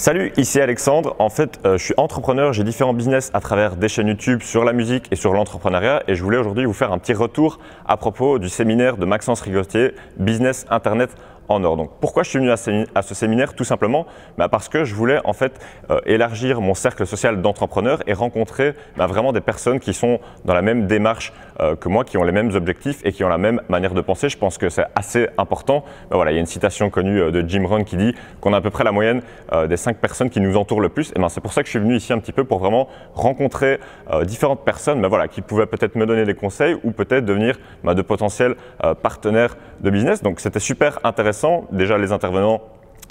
Salut, ici Alexandre. En fait, euh, je suis entrepreneur, j'ai différents business à travers des chaînes YouTube sur la musique et sur l'entrepreneuriat et je voulais aujourd'hui vous faire un petit retour à propos du séminaire de Maxence Rigotier, Business Internet en or. Donc pourquoi je suis venu à ce, séminaire? Tout simplement bah, parce que je voulais en fait euh, élargir mon cercle social d'entrepreneurs et rencontrer bah, vraiment des personnes qui sont dans la même démarche euh, que moi, qui ont les mêmes objectifs et qui ont la même manière de penser. Je pense que c'est assez important. Bah, voilà, il y a une citation connue euh, de Jim Rohn qui dit qu'on a à peu près la moyenne des cinq personnes qui nous entourent le plus. Et ben, c'est pour ça que je suis venu ici un petit peu pour vraiment rencontrer différentes personnes voilà, qui pouvaient peut-être me donner des conseils ou peut-être devenir de potentiels partenaires de business. Donc c'était super intéressant Déjà, les intervenants,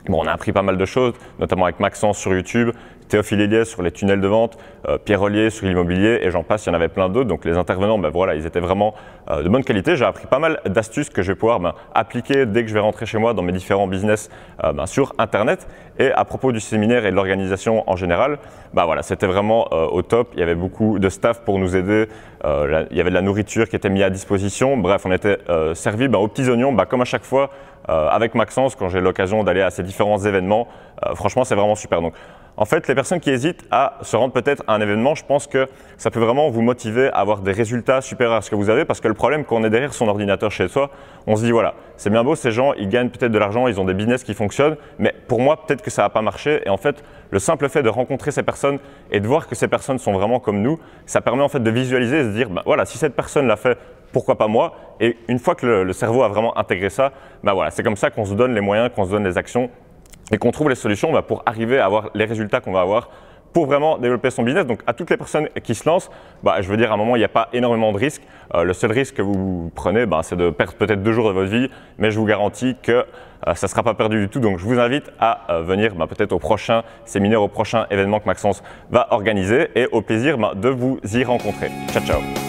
bon, on a appris pas mal de choses, notamment avec Maxence sur YouTube, Théophile Eliès sur les tunnels de vente, euh, Pierre Ollier sur l'immobilier et j'en passe, il y en avait plein d'autres. Donc les intervenants, ben voilà, ils étaient vraiment euh, de bonne qualité. J'ai appris pas mal d'astuces que je vais pouvoir ben, appliquer dès que je vais rentrer chez moi dans mes différents business euh, ben, sur Internet. Et à propos du séminaire et de l'organisation en général, ben voilà, c'était vraiment au top. Il y avait beaucoup de staff pour nous aider. il y avait de la nourriture qui était mise à disposition. Bref, on était servi ben, aux petits oignons, comme à chaque fois avec Maxence quand j'ai l'occasion d'aller à ces différents événements. franchement, c'est vraiment super. En fait, les personnes qui hésitent à se rendre peut-être à un événement, je pense que ça peut vraiment vous motiver à avoir des résultats supérieurs à ce que vous avez parce que le problème quand on est derrière son ordinateur chez soi, on se dit voilà, c'est bien beau, ces gens, ils gagnent peut-être de l'argent, ils ont des business qui fonctionnent, mais pour moi, peut-être que ça va pas marcher. Et en fait, le simple fait de rencontrer ces personnes et de voir que ces personnes sont vraiment comme nous, ça permet en fait de visualiser et de se dire ben voilà, si cette personne l'a fait, pourquoi pas moi? Et une fois que le, cerveau a vraiment intégré ça, ben voilà, c'est comme ça qu'on se donne les moyens, qu'on se donne les actions et qu'on trouve les solutions bah, pour arriver à avoir les résultats qu'on va avoir pour vraiment développer son business. Donc à toutes les personnes qui se lancent, bah, je veux dire à un moment il n'y a pas énormément de risques. Euh, le seul risque que vous prenez, bah, c'est de perdre peut-être deux jours de votre vie, mais je vous garantis que euh, ça ne sera pas perdu du tout. Donc je vous invite à euh, venir peut-être au prochain séminaire, au prochain événement que Maxence va organiser et au plaisir de vous y rencontrer. Ciao ciao